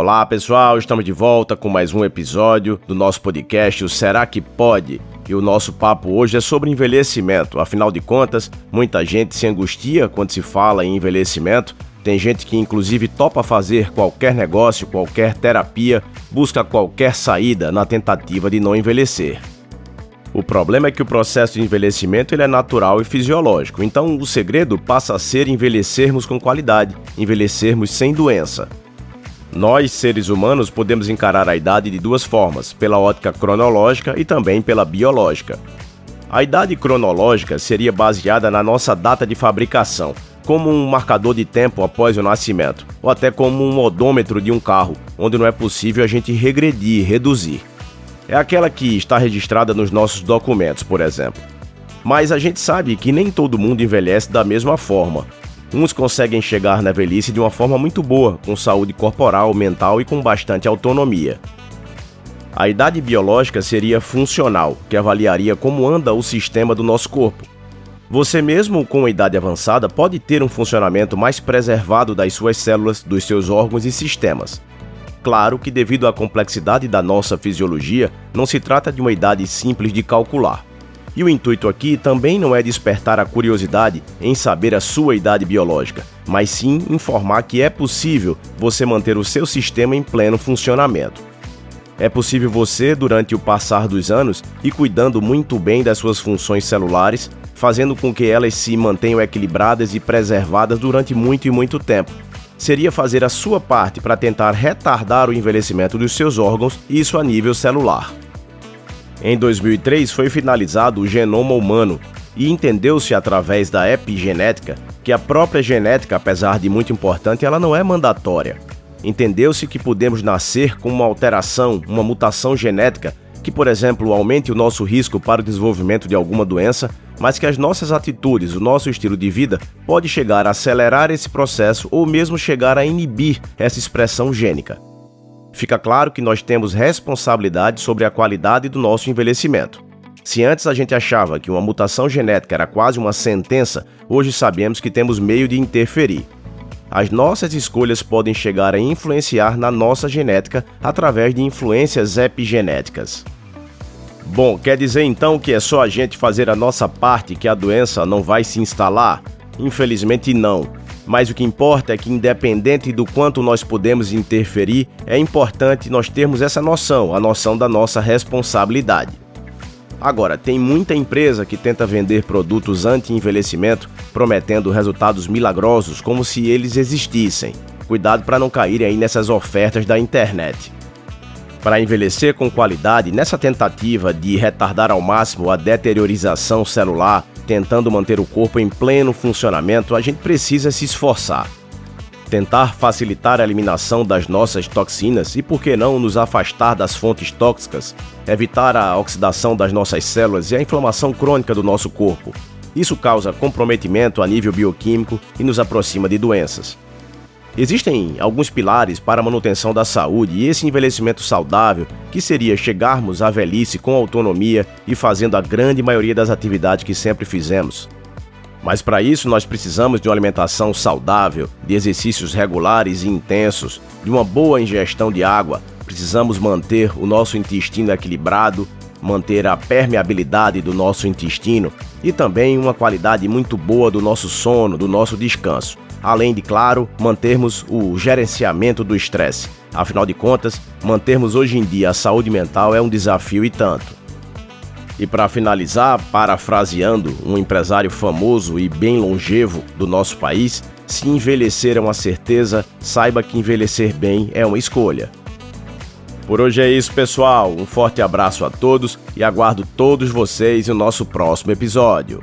Olá pessoal, estamos de volta com mais um episódio do nosso podcast o Será que Pode? E o nosso papo hoje é sobre envelhecimento. Afinal de contas, muita gente se angustia quando se fala em envelhecimento. Tem gente que inclusive topa fazer qualquer negócio, qualquer terapia, busca qualquer saída na tentativa de não envelhecer. O problema é que o processo de envelhecimento ele é natural e fisiológico, então o segredo passa a ser envelhecermos com qualidade, envelhecermos sem doença. Nós, seres humanos, podemos encarar a idade de duas formas, pela ótica cronológica e também pela biológica. A idade cronológica seria baseada na nossa data de fabricação, como um marcador de tempo após o nascimento, ou até como um odômetro de um carro, onde não é possível a gente regredir, reduzir. É aquela que está registrada nos nossos documentos, por exemplo. Mas a gente sabe que nem todo mundo envelhece da mesma forma, Uns conseguem chegar na velhice de uma forma muito boa, com saúde corporal, mental e com bastante autonomia. A idade biológica seria funcional, que avaliaria como anda o sistema do nosso corpo. Você mesmo com idade avançada pode ter um funcionamento mais preservado das suas células, dos seus órgãos e sistemas. Claro que devido à complexidade da nossa fisiologia, não se trata de uma idade simples de calcular. E o intuito aqui também não é despertar a curiosidade em saber a sua idade biológica, mas sim informar que é possível você manter o seu sistema em pleno funcionamento. É possível você, durante o passar dos anos, ir cuidando muito bem das suas funções celulares, fazendo com que elas se mantenham equilibradas e preservadas durante muito e muito tempo. Seria fazer a sua parte para tentar retardar o envelhecimento dos seus órgãos, isso a nível celular. Em 2003 foi finalizado o genoma humano e entendeu-se através da epigenética que a própria genética, apesar de muito importante, ela não é mandatória. Entendeu-se que podemos nascer com uma alteração, uma mutação genética que, por exemplo, aumente o nosso risco para o desenvolvimento de alguma doença, mas que as nossas atitudes, o nosso estilo de vida, pode chegar a acelerar esse processo ou mesmo chegar a inibir essa expressão gênica. Fica claro que nós temos responsabilidade sobre a qualidade do nosso envelhecimento. Se antes a gente achava que uma mutação genética era quase uma sentença, hoje sabemos que temos meio de interferir. As nossas escolhas podem chegar a influenciar na nossa genética através de influências epigenéticas. Bom, quer dizer então que é só a gente fazer a nossa parte que a doença não vai se instalar? Infelizmente não. Mas o que importa é que, independente do quanto nós podemos interferir, é importante nós termos essa noção, a noção da nossa responsabilidade. Agora, tem muita empresa que tenta vender produtos anti-envelhecimento, prometendo resultados milagrosos como se eles existissem. Cuidado para não cair aí nessas ofertas da internet. Para envelhecer com qualidade, nessa tentativa de retardar ao máximo a deteriorização celular, tentando manter o corpo em pleno funcionamento, a gente precisa se esforçar. Tentar facilitar a eliminação das nossas toxinas e, por que não, nos afastar das fontes tóxicas, evitar a oxidação das nossas células e a inflamação crônica do nosso corpo. Isso causa comprometimento a nível bioquímico e nos aproxima de doenças. Existem alguns pilares para a manutenção da saúde e esse envelhecimento saudável, que seria chegarmos à velhice com autonomia e fazendo a grande maioria das atividades que sempre fizemos. Mas para isso nós precisamos de uma alimentação saudável, de exercícios regulares e intensos, de uma boa ingestão de água. Precisamos manter o nosso intestino equilibrado, manter a permeabilidade do nosso intestino e também uma qualidade muito boa do nosso sono, do nosso descanso além de, claro, mantermos o gerenciamento do estresse. Afinal de contas, mantermos hoje em dia a saúde mental é um desafio e tanto. E para finalizar, parafraseando um empresário famoso e bem longevo do nosso país, se envelhecer é uma certeza, saiba que envelhecer bem é uma escolha. Por hoje é isso, pessoal. Um forte abraço a todos e aguardo todos vocês no nosso próximo episódio.